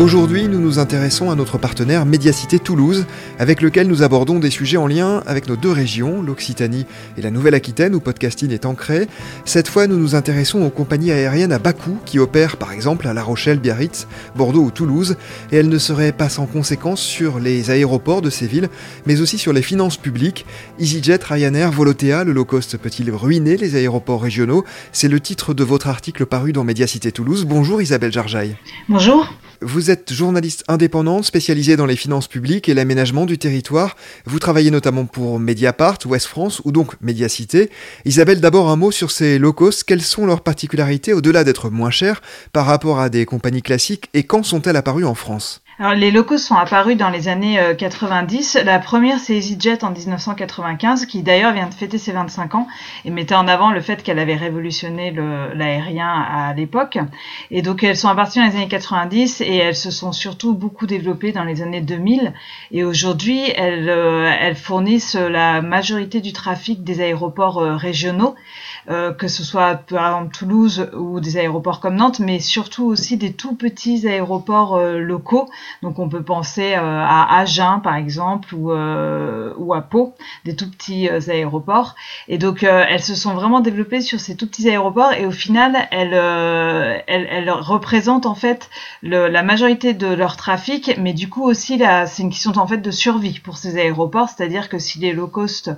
Aujourd'hui, nous nous intéressons à notre partenaire Médiacité Toulouse, avec lequel nous abordons des sujets en lien avec nos deux régions, l'Occitanie et la Nouvelle-Aquitaine, où Podcasting est ancré. Cette fois, nous nous intéressons aux compagnies aériennes à Bakou, qui opèrent par exemple à La Rochelle, Biarritz, Bordeaux ou Toulouse, et elles ne seraient pas sans conséquences sur les aéroports de ces villes, mais aussi sur les finances publiques. EasyJet, Ryanair, Volotea, le low cost peut-il ruiner les aéroports régionaux? C'est le titre de votre article paru dans Médiacité Toulouse. Bonjour Isabelle Jarjaille. Bonjour. Vous êtes journaliste indépendante spécialisée dans les finances publiques et l'aménagement du territoire. Vous travaillez notamment pour Mediapart, Ouest France ou donc Mediacité. Isabelle, d'abord un mot sur ces low cost. Quelles sont leurs particularités au-delà d'être moins chères par rapport à des compagnies classiques et quand sont-elles apparues en France? Alors, les locaux sont apparus dans les années 90. Euh, La première, c'est EasyJet en 1995, qui d'ailleurs vient de fêter ses 25 ans et mettait en avant le fait qu'elle avait révolutionné l'aérien à l'époque. Et donc, elles sont apparues dans les années 90 et elles se sont surtout beaucoup développées dans les années 2000. Et aujourd'hui, elles, euh, elles fournissent la majorité du trafic des aéroports euh, régionaux. Euh, que ce soit par exemple Toulouse ou des aéroports comme Nantes, mais surtout aussi des tout petits aéroports euh, locaux. Donc on peut penser euh, à Agen par exemple ou, ou à Pau, des tout petits aéroports. Et donc elles se sont vraiment développées sur ces tout petits aéroports et au final elles, elles, elles représentent en fait le, la majorité de leur trafic, mais du coup aussi c'est une question en fait de survie pour ces aéroports, c'est-à-dire que si les low cost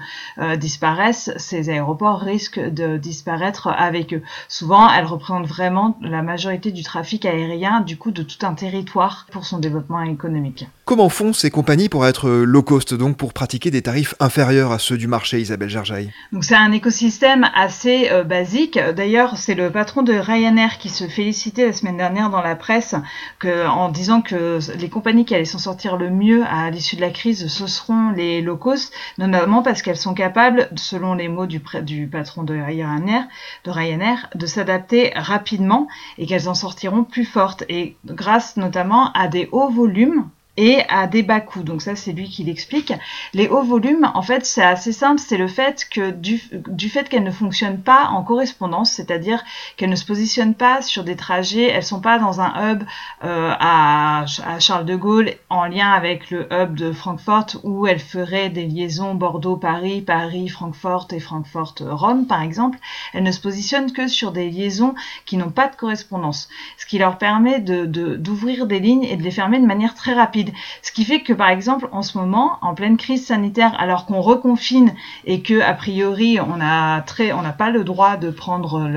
disparaissent, ces aéroports risquent de disparaître avec eux. Souvent, elles représentent vraiment la majorité du trafic aérien, du coup, de tout un territoire pour son développement économique. Comment font ces compagnies pour être low cost, donc pour pratiquer des tarifs inférieurs à ceux du marché, Isabelle Gerjaille Donc c'est un écosystème assez euh, basique. D'ailleurs, c'est le patron de Ryanair qui se félicitait la semaine dernière dans la presse en disant que les compagnies qui allaient s'en sortir le mieux à l'issue de la crise, ce seront les low cost, notamment parce qu'elles sont capables, selon les mots du, du patron de Ryanair, de Ryanair de s'adapter rapidement et qu'elles en sortiront plus fortes et grâce notamment à des hauts volumes et à des bas coûts. Donc ça, c'est lui qui l'explique. Les hauts volumes, en fait, c'est assez simple. C'est le fait que du, du fait qu'elles ne fonctionnent pas en correspondance, c'est-à-dire qu'elles ne se positionnent pas sur des trajets, elles sont pas dans un hub euh, à, à, Charles de Gaulle en lien avec le hub de Francfort où elles feraient des liaisons Bordeaux-Paris, Paris-Francfort et Francfort-Rome, par exemple. Elles ne se positionnent que sur des liaisons qui n'ont pas de correspondance, ce qui leur permet de d'ouvrir des lignes et de les fermer de manière très rapide. Ce qui fait que, par exemple, en ce moment, en pleine crise sanitaire, alors qu'on reconfine et que, a priori, on a très, on n'a pas le droit de prendre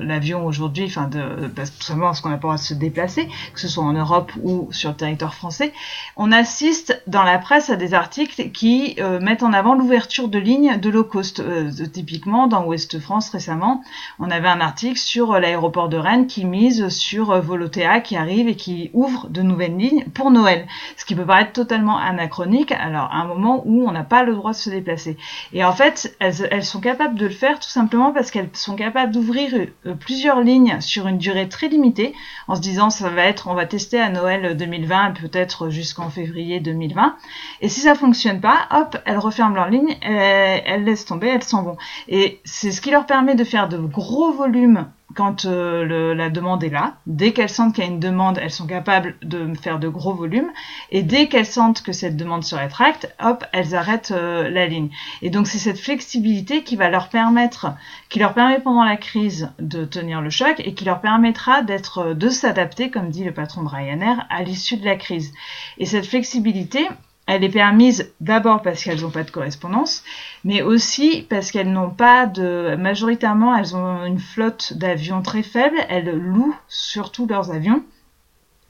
l'avion aujourd'hui, enfin, de, parce, tout simplement parce qu'on n'a pas le droit de se déplacer, que ce soit en Europe ou sur le territoire français, on assiste dans la presse à des articles qui euh, mettent en avant l'ouverture de lignes de low cost. Euh, typiquement, dans Ouest France récemment, on avait un article sur l'aéroport de Rennes qui mise sur euh, Volotea qui arrive et qui ouvre de nouvelles lignes pour Noël ce qui peut paraître totalement anachronique, alors à un moment où on n'a pas le droit de se déplacer. Et en fait, elles, sont capables de le faire tout simplement parce qu'elles sont capables d'ouvrir euh, plusieurs lignes sur une durée très limitée, en se disant ça va être, on va tester à Noël 2020 peut-être jusqu'en février 2020. Et si ça fonctionne pas, hop, elles referment leur ligne, elles, elles laissent tomber, elles s'en vont. Et c'est ce qui leur permet de faire de gros volumes quand euh, le, la demande est là. Dès qu'elles sentent qu'il y a une demande, elles sont capables de faire de gros volumes. Et dès qu'elles sentent que cette demande se rétracte, hop, elles arrêtent euh, la ligne. Et donc c'est cette flexibilité qui va leur permettre, qui leur permet pendant la crise de tenir le choc et qui leur permettra d'être, euh, de s'adapter, comme dit le patron de Ryanair, à l'issue de la crise. Et cette flexibilité, elle est permise d'abord parce qu'elles n'ont pas de correspondance, mais aussi parce qu'elles n'ont pas de... Majoritairement, elles ont une flotte d'avions très faible, elles louent surtout leurs avions.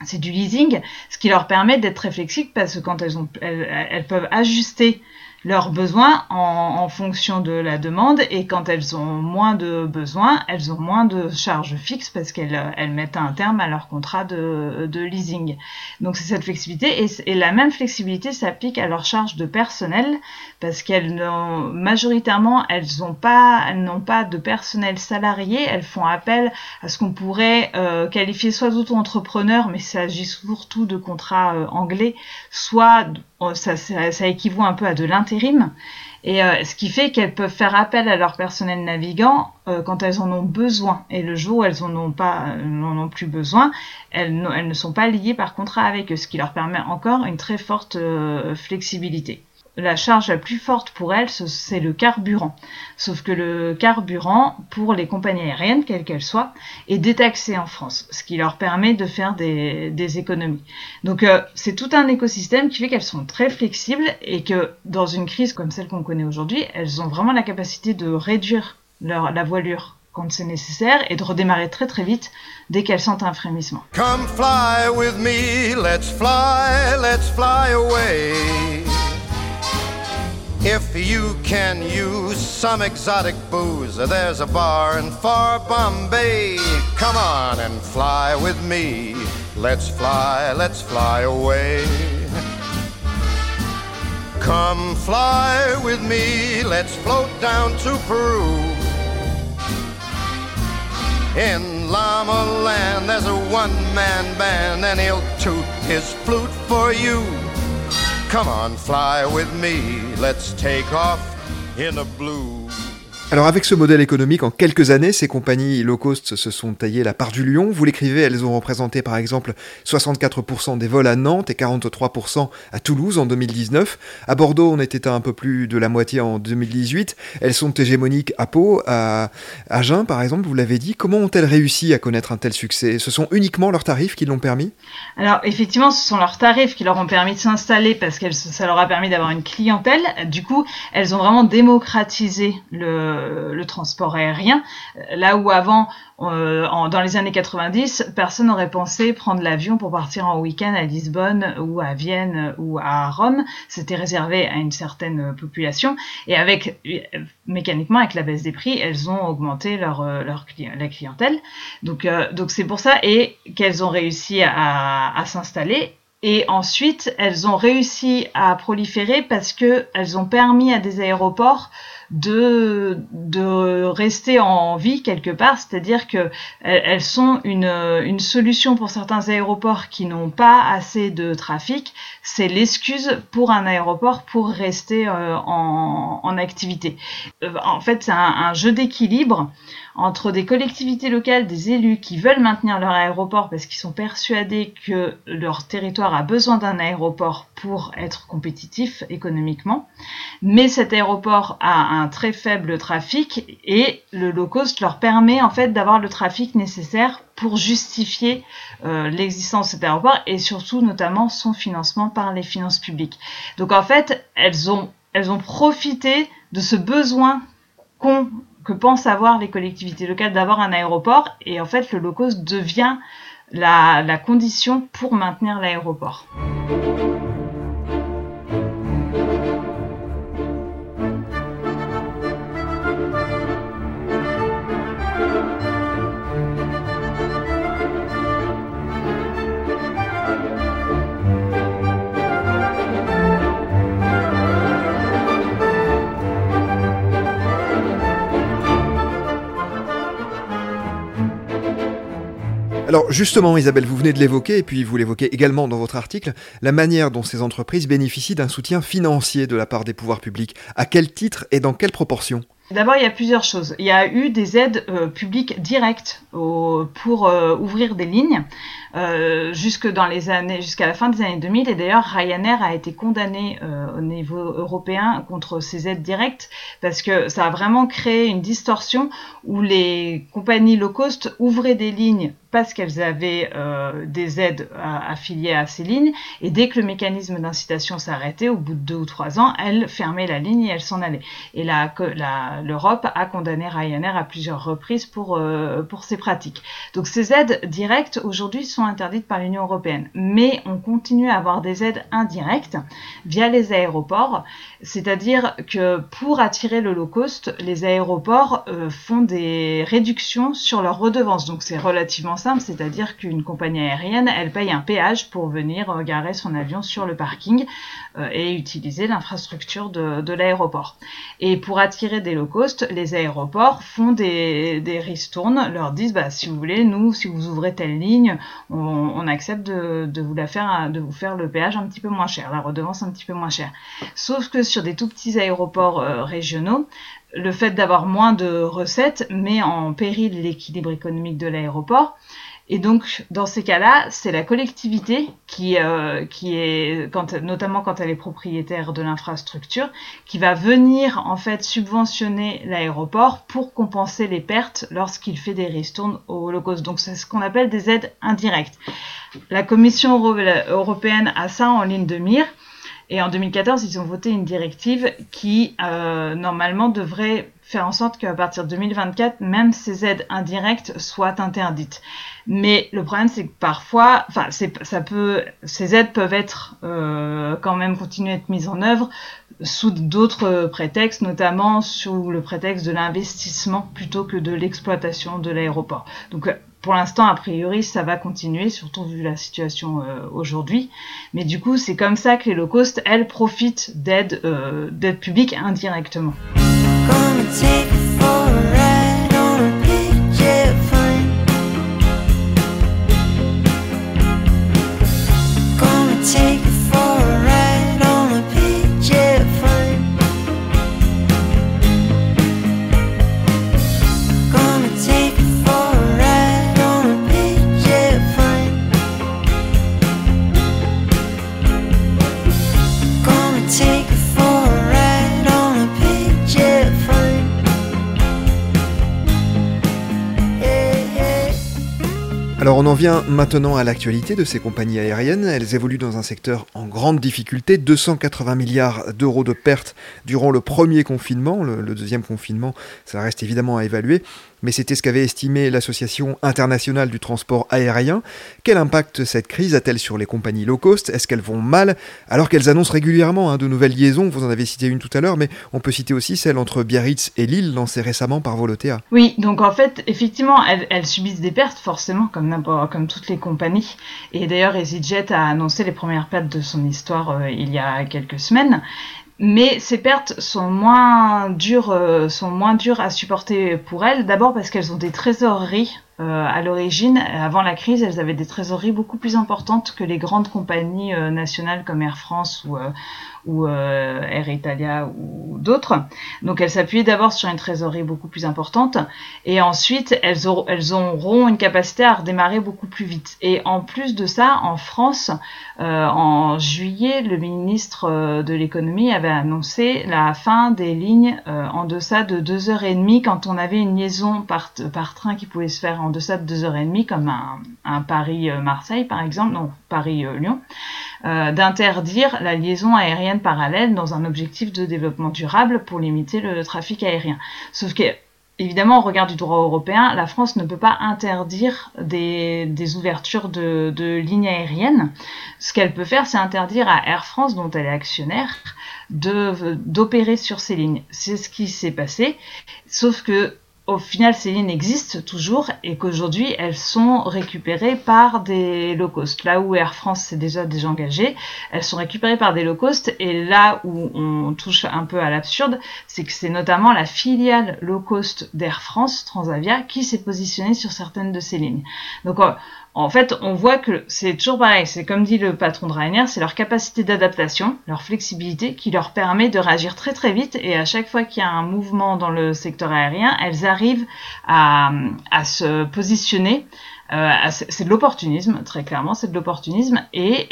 C'est du leasing, ce qui leur permet d'être très flexibles parce que quand elles, ont, elles, peuvent ajuster leurs besoins en, fonction de la demande et quand elles ont moins de besoins, elles ont moins de charges fixes parce qu'elles elles mettent un terme à leur contrat de, de leasing. Donc c'est cette flexibilité et, la même flexibilité s'applique à leurs charges de personnel parce qu'elles n'ont majoritairement elles n'ont pas pas de personnel salarié, elles font appel à ce qu'on pourrait euh, qualifier soit d'auto-entrepreneurs mais il s'agit surtout de contrats euh, anglais, soit oh, ça, ça, ça équivaut un peu à de Et euh, ce qui fait qu'elles peuvent faire appel à leur personnel navigant euh, quand elles en ont besoin. Et le jour où elles en ont pas, euh, n'en ont plus besoin, elles, elles, ne sont pas liées par contrat avec eux, ce qui leur permet encore une très forte flexibilité la charge la plus forte pour elles, c'est le carburant. Sauf que le carburant, pour les compagnies aériennes, quelles qu'elles soient, est détaxé en France, ce qui leur permet de faire des, économies. Donc euh, c'est tout un écosystème qui fait qu'elles sont très flexibles et que dans une crise comme celle qu'on connaît aujourd'hui, elles ont vraiment la capacité de réduire la voilure quand c'est nécessaire et de redémarrer très très vite dès qu'elles sentent un frémissement. Come fly with me, let's fly, let's fly away. If you can use some exotic booze, there's a bar in far Bombay. Come on and fly with me. Let's fly, let's fly away. Come fly with me, let's float down to Peru. In Llama Land, there's a one man band, and he'll toot his flute for you. Come on, fly with me. Let's take off in a blue. Alors avec ce modèle économique, en quelques années, ces compagnies low cost se sont taillées la part du lion. Vous l'écrivez, elles ont représenté par exemple 64% des vols à Nantes et 43% à Toulouse en 2019. À Bordeaux, on était à un peu plus de la moitié en 2018. Elles sont hégémoniques à Pau, à Agen par exemple, vous l'avez dit. Comment ont-elles réussi à connaître un tel succès? Ce sont uniquement leurs tarifs qui l'ont permis? Alors effectivement, ce sont leurs tarifs qui leur ont permis de s'installer parce que ça leur a permis d'avoir une clientèle. Du coup, elles ont vraiment démocratisé le le, transport aérien. Là où avant, euh, dans les années 90, personne n'aurait pensé prendre l'avion pour partir en week-end à Lisbonne ou à Vienne ou à Rome. C'était réservé à une certaine population. Et avec mécaniquement, avec la baisse des prix, elles ont augmenté leur, leur la clientèle. Donc, euh, donc c'est pour ça et qu'elles ont réussi à, à s'installer et ensuite, elles ont réussi à proliférer parce que elles ont permis à des aéroports de, rester en vie quelque part, c'est-à-dire que elles sont une, une solution pour certains aéroports qui n'ont pas assez de trafic. C'est l'excuse pour un aéroport pour rester euh, en, activité. Euh, en fait, c'est un, un jeu d'équilibre entre des collectivités locales, des élus qui veulent maintenir leur aéroport parce qu'ils sont persuadés que leur territoire a besoin d'un aéroport pour être compétitif économiquement, mais cet aéroport a un très faible trafic et le low cost leur permet en fait d'avoir le trafic nécessaire pour justifier euh, l'existence de cet aéroport et surtout notamment son financement par les finances publiques. Donc en fait, elles ont elles ont profité de ce besoin que pensent avoir les collectivités locales d'avoir un aéroport et en fait le low cost devient la condition pour maintenir l'aéroport. Alors justement, Isabelle, vous venez de l'évoquer, et puis vous l'évoquez également dans votre article, la manière dont ces entreprises bénéficient d'un soutien financier de la part des pouvoirs publics. À quel titre et dans quelle proportion? D'abord, il y a plusieurs choses. Il y a eu des aides euh, publiques directes pour euh, ouvrir des lignes euh, jusque dans les années, jusqu'à la fin des années 2000. Et d'ailleurs, Ryanair a été condamné au niveau européen contre ces aides directes parce que ça a vraiment créé une distorsion où les compagnies low cost ouvraient des lignes parce qu'elles avaient des aides affiliées à ces lignes. Et dès que le mécanisme d'incitation s'arrêtait, au bout de deux ou trois ans, elles fermaient la ligne et elles s'en allaient. Et la, la, l'Europe a condamné Ryanair à plusieurs reprises pour, euh, pour ces pratiques. Donc ces aides directes aujourd'hui sont interdites par l'Union européenne, mais on continue à avoir des aides indirectes via les aéroports, c'est-à-dire que pour attirer le low cost, les aéroports euh, font des réductions sur leurs redevances. Donc c'est relativement simple, c'est-à-dire qu'une compagnie aérienne, elle paye un péage pour venir euh, garer son avion sur le parking et utiliser l'infrastructure de, de l'aéroport. Et pour attirer des low les aéroports font des, ristournes, leur disent bah, si vous voulez, nous, si vous ouvrez telle ligne, on, accepte de, de, vous la faire, de vous faire le péage un petit peu moins cher, la redevance un petit peu moins chère. Sauf que sur des tout petits aéroports euh, régionaux, le fait d'avoir moins de recettes met en péril l'équilibre économique de l'aéroport. Et donc, dans ces cas-là, c'est la collectivité qui, euh, est, notamment quand elle est propriétaire de l'infrastructure, qui va venir en fait subventionner l'aéroport pour compenser les pertes lorsqu'il fait des ristournes au Holocauste. Donc, c'est ce qu'on appelle des aides indirectes. La Commission européenne a ça en ligne de mire. Et en 2014, ils ont voté une directive qui, euh, normalement, devrait faire en sorte qu'à partir de 2024, même ces aides indirectes soient interdites. Mais le problème, c'est que parfois, enfin, ça peut, ces aides peuvent être euh, quand même continuer à être mises en œuvre sous d'autres prétextes, notamment sous le prétexte de l'investissement plutôt que de l'exploitation de l'aéroport. Donc pour l'instant, a priori, ça va continuer, surtout vu la situation euh, aujourd'hui. Mais du coup, c'est comme ça que les low cost, elles, profitent d'aide euh, d'aide publique indirectement. Alors on en vient maintenant à l'actualité de ces compagnies aériennes. Elles évoluent dans un secteur en grande difficulté. 280 milliards d'euros de pertes durant le premier confinement. Le, deuxième confinement, ça reste évidemment à évaluer mais c'était ce qu'avait estimé l'Association internationale du transport aérien. Quel impact cette crise a-t-elle sur les compagnies low cost? Est-ce qu'elles vont mal? Alors qu'elles annoncent régulièrement hein, de nouvelles liaisons Vous en avez cité une tout à l'heure, mais on peut citer aussi celle entre Biarritz et Lille lancée récemment par Volotea. Oui, donc en fait, effectivement, elles, subissent des pertes forcément, comme, comme toutes les compagnies. Et d'ailleurs, EasyJet a annoncé les premières pertes de son histoire euh, il y a quelques semaines. Mais ces pertes sont moins dures, euh, sont moins dures à supporter pour elles. D'abord parce qu'elles ont des trésoreries à l'origine. Avant la crise, elles avaient des trésoreries beaucoup plus importantes que les grandes compagnies euh, nationales comme Air France ou, euh, Air Italia ou d'autres. Donc elles s'appuient d'abord sur une trésorerie beaucoup plus importante et ensuite elles, auront, une capacité à redémarrer beaucoup plus vite. Et en plus de ça, en France, euh, en juillet, le ministre euh, de l'économie avait annoncé la fin des lignes euh, en deçà de 2h30 quand on avait une liaison par, par train qui pouvait se faire en deçà de 2h30 comme un, Paris-Marseille par exemple, non Paris-Lyon. Euh, d'interdire la liaison aérienne parallèle dans un objectif de développement durable pour limiter le trafic aérien. Sauf que Évidemment, au regard du droit européen, la France ne peut pas interdire des, des ouvertures de, de, lignes aériennes. Ce qu'elle peut faire, c'est interdire à Air France, dont elle est actionnaire, d'opérer sur ces lignes. C'est ce qui s'est passé, sauf que au final, ces lignes existent toujours et qu'aujourd'hui, elles sont récupérées par des low cost. Là où Air France s'est déjà désengagé, elles sont récupérées par des low cost. Et là où on touche un peu à l'absurde, c'est que c'est notamment la filiale low cost d'Air France, Transavia, qui s'est positionnée sur certaines de ces lignes. En fait, on voit que c'est toujours pareil. C'est comme dit le patron de Ryanair, c'est leur capacité d'adaptation, leur flexibilité qui leur permet de réagir très très vite. Et à chaque fois qu'il y a un mouvement dans le secteur aérien, elles arrivent à, à se positionner c'est de l'opportunisme, très clairement, c'est de l'opportunisme, et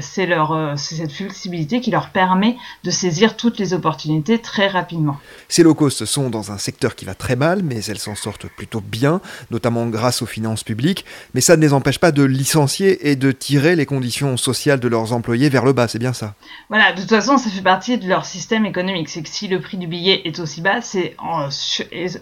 c'est leur, euh, c'est cette flexibilité qui leur permet de saisir toutes les opportunités très rapidement. Ces low cost sont dans un secteur qui va très mal, mais elles s'en sortent plutôt bien, notamment grâce aux finances publiques, mais ça ne les empêche pas de licencier et de tirer les conditions sociales de leurs employés vers le bas, c'est bien ça? Voilà, de toute façon, ça fait partie de leur système économique, c'est que si le prix du billet est aussi bas, c'est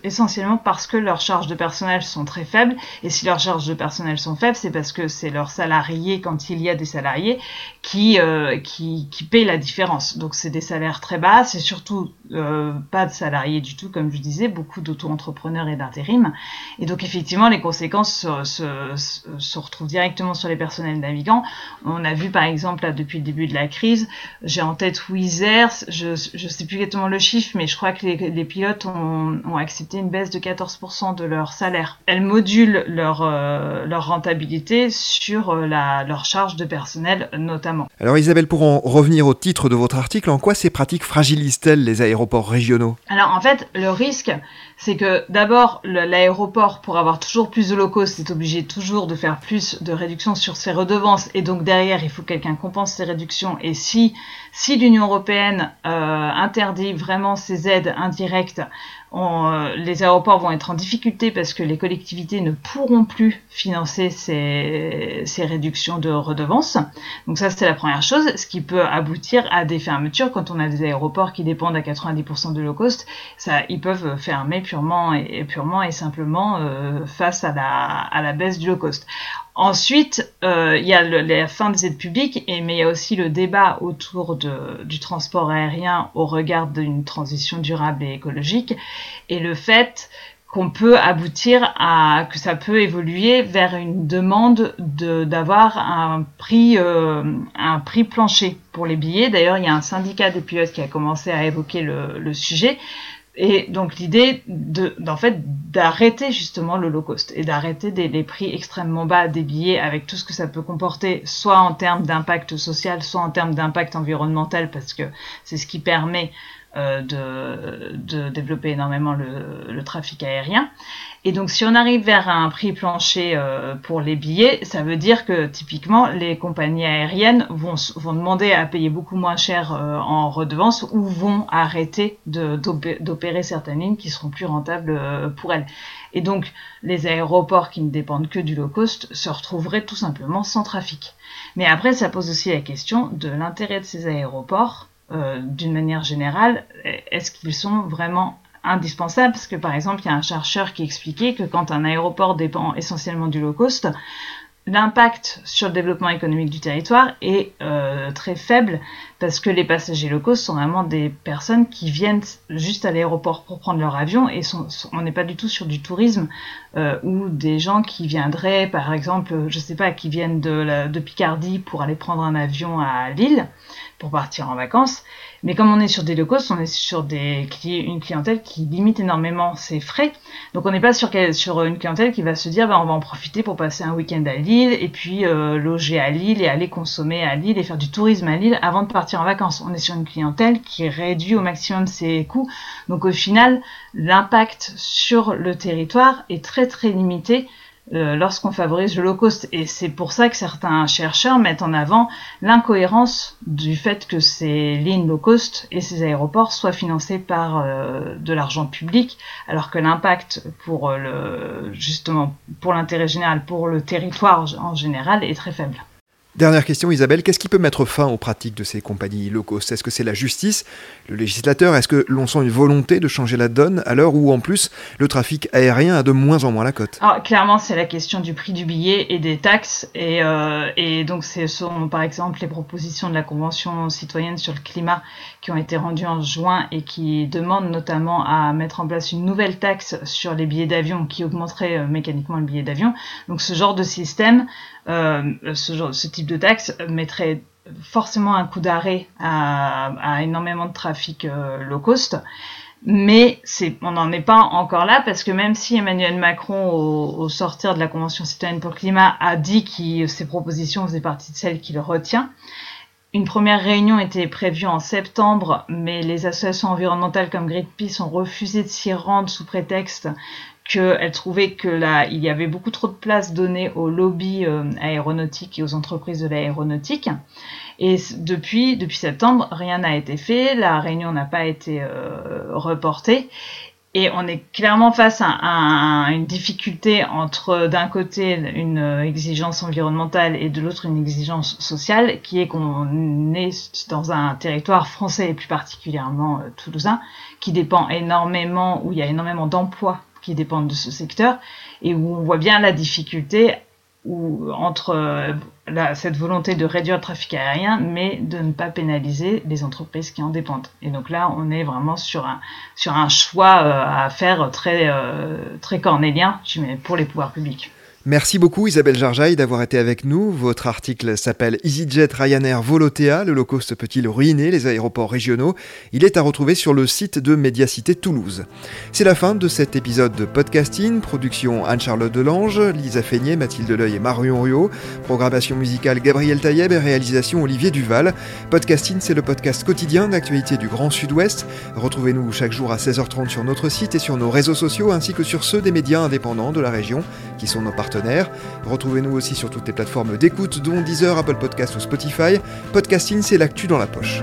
essentiellement parce que leurs charges de personnel sont très faibles, et si leurs charges de personnel sont faibles, c'est parce que c'est leurs salariés, quand il y a des salariés, qui, euh, qui, qui paient la différence. Donc c'est des salaires très bas, c'est surtout euh, pas de salariés du tout, comme je disais, beaucoup d'auto-entrepreneurs et d'intérim. Et donc effectivement, les conséquences se, retrouvent directement sur les personnels navigants. On a vu par exemple, depuis le début de la crise, j'ai en tête Wizz je ne sais plus exactement le chiffre, mais je crois que les, pilotes ont, ont, accepté une baisse de 14% de leur salaire. Elles modulent leur, euh, leur rentabilité sur euh, la, leur charge de personnel notamment. Alors Isabelle, pour en revenir au titre de votre article, en quoi ces pratiques fragilisent-elles les aéroports régionaux? Alors en fait, le risque, c'est que d'abord, l'aéroport, pour avoir toujours plus de low cost, est obligé toujours de faire plus de réductions sur ses redevances, et donc derrière, il faut que quelqu'un compense ces réductions. Et si, si l'Union européenne euh, interdit vraiment ces aides indirectes, euh, les aéroports vont être en difficulté parce que les collectivités ne pourront plus financer ces, réductions de redevances. Donc ça, c'est la première chose, ce qui peut aboutir à des fermetures quand on a des aéroports qui dépendent à 90% de low cost. Ils peuvent fermer purement et, simplement euh, face à la baisse du low cost. Ensuite, euh, il y a le, la fin des aides publiques, mais il y a aussi le débat autour du transport aérien au regard d'une transition durable et écologique, et le fait qu'on peut aboutir à que ça peut évoluer vers une demande de d'avoir un prix euh, un prix plancher pour les billets. D'ailleurs, il y a un syndicat des pilotes qui a commencé à évoquer le sujet et donc l'idée de, d'en fait d'arrêter justement le low cost et d'arrêter des, les prix extrêmement bas des billets avec tout ce que ça peut comporter, soit en termes d'impact social, soit en termes d'impact environnemental, parce que c'est ce qui permet de, de, développer énormément le, le, trafic aérien. Et donc si on arrive vers un prix plancher euh, pour les billets, ça veut dire que typiquement les compagnies aériennes vont, vont demander à payer beaucoup moins cher euh, en redevance ou vont arrêter d'opérer certaines lignes qui seront plus rentables pour elles. Et donc les aéroports qui ne dépendent que du low cost se retrouveraient tout simplement sans trafic. Mais après ça pose aussi la question de l'intérêt de ces aéroports euh, d'une manière générale, est-ce qu'ils sont vraiment indispensables? Parce que par exemple, il y a un chercheur qui expliquait que quand un aéroport dépend essentiellement du low cost, l'impact sur le développement économique du territoire est euh, très faible parce que les passagers cost sont vraiment des personnes qui viennent juste à l'aéroport pour prendre leur avion et on n'est pas du tout sur du tourisme euh, ou des gens qui viendraient par exemple je sais pas qui viennent de Picardie pour aller prendre un avion à Lille pour partir en vacances. Mais comme on est sur des low cost, on est sur une clientèle qui limite énormément ses frais. Donc on n'est pas sur, une clientèle qui va se dire bah, on va en profiter pour passer un week-end à Lille et puis euh, loger à Lille et aller consommer à Lille et faire du tourisme à Lille avant de partir en vacances. On est sur une clientèle qui réduit au maximum ses coûts. Donc au final, l'impact sur le territoire est très très limité lorsqu'on favorise le low cost. Et c'est pour ça que certains chercheurs mettent en avant l'incohérence du fait que ces lignes low cost et ces aéroports soient financés par euh, de l'argent public, alors que l'impact pour euh, le, justement pour l'intérêt général, pour le territoire en général, est très faible. Dernière question, Isabelle, qu'est-ce qui peut mettre fin aux pratiques de ces compagnies low cost Est-ce que c'est la justice, le législateur? Est-ce que l'on sent une volonté de changer la donne à l'heure où, en plus, le trafic aérien a de moins en moins la cote? Alors, Clairement, c'est la question du prix du billet et des taxes. Et, euh, et donc, ce sont, par exemple, les propositions de la Convention citoyenne sur le climat qui ont été rendues en juin et qui demandent notamment à mettre en place une nouvelle taxe sur les billets d'avion qui augmenterait euh, mécaniquement le billet d'avion. Donc, ce genre de système ce, genre, ce type de taxe mettrait forcément un coup d'arrêt à, énormément de trafic euh, low cost. Mais on n'en est pas encore là parce que même si Emmanuel Macron, au, au sortir de la Convention citoyenne pour le climat, a dit que ses propositions faisaient partie de celles qu'il retient, une première réunion était prévue en septembre, mais les associations environnementales comme Greenpeace ont refusé de s'y rendre sous prétexte qu'elle trouvait que là, il y avait beaucoup trop de place donnée aux lobbies euh, aéronautiques et aux entreprises de l'aéronautique. Et depuis, depuis septembre, rien n'a été fait, la réunion n'a pas été euh, reportée. Et on est clairement face à, une difficulté entre d'un côté une exigence environnementale et de l'autre une exigence sociale, qui est qu'on est dans un territoire français et plus particulièrement euh, toulousain, qui dépend énormément, où il y a énormément d'emplois qui dépendent de ce secteur, et où on voit bien la difficulté ou entre euh, cette volonté de réduire le trafic aérien, mais de ne pas pénaliser les entreprises qui en dépendent. Et donc là, on est vraiment sur un, sur un choix euh, à faire très, euh, très cornélien pour les pouvoirs publics. Merci beaucoup Isabelle Jarjaille d'avoir été avec nous. Votre article s'appelle EasyJet Ryanair Volotea, le low cost peut-il ruiner les aéroports régionaux? Il est à retrouver sur le site de Médiacité Toulouse. C'est la fin de cet épisode de podcasting, production Anne-Charlotte Delange, Lisa Feignet, Mathilde Leuil et Marion Ruot, programmation musicale Gabriel Taïeb et réalisation Olivier Duval. Podcasting, c'est le podcast quotidien d'actualité du Grand Sud-Ouest. Retrouvez-nous chaque jour à 16h30 sur notre site et sur nos réseaux sociaux ainsi que sur ceux des médias indépendants de la région qui sont nos Retrouvez-nous aussi sur toutes les plateformes d'écoute, dont Deezer, Apple Podcast ou Spotify. Podcasting, c'est l'actu dans la poche.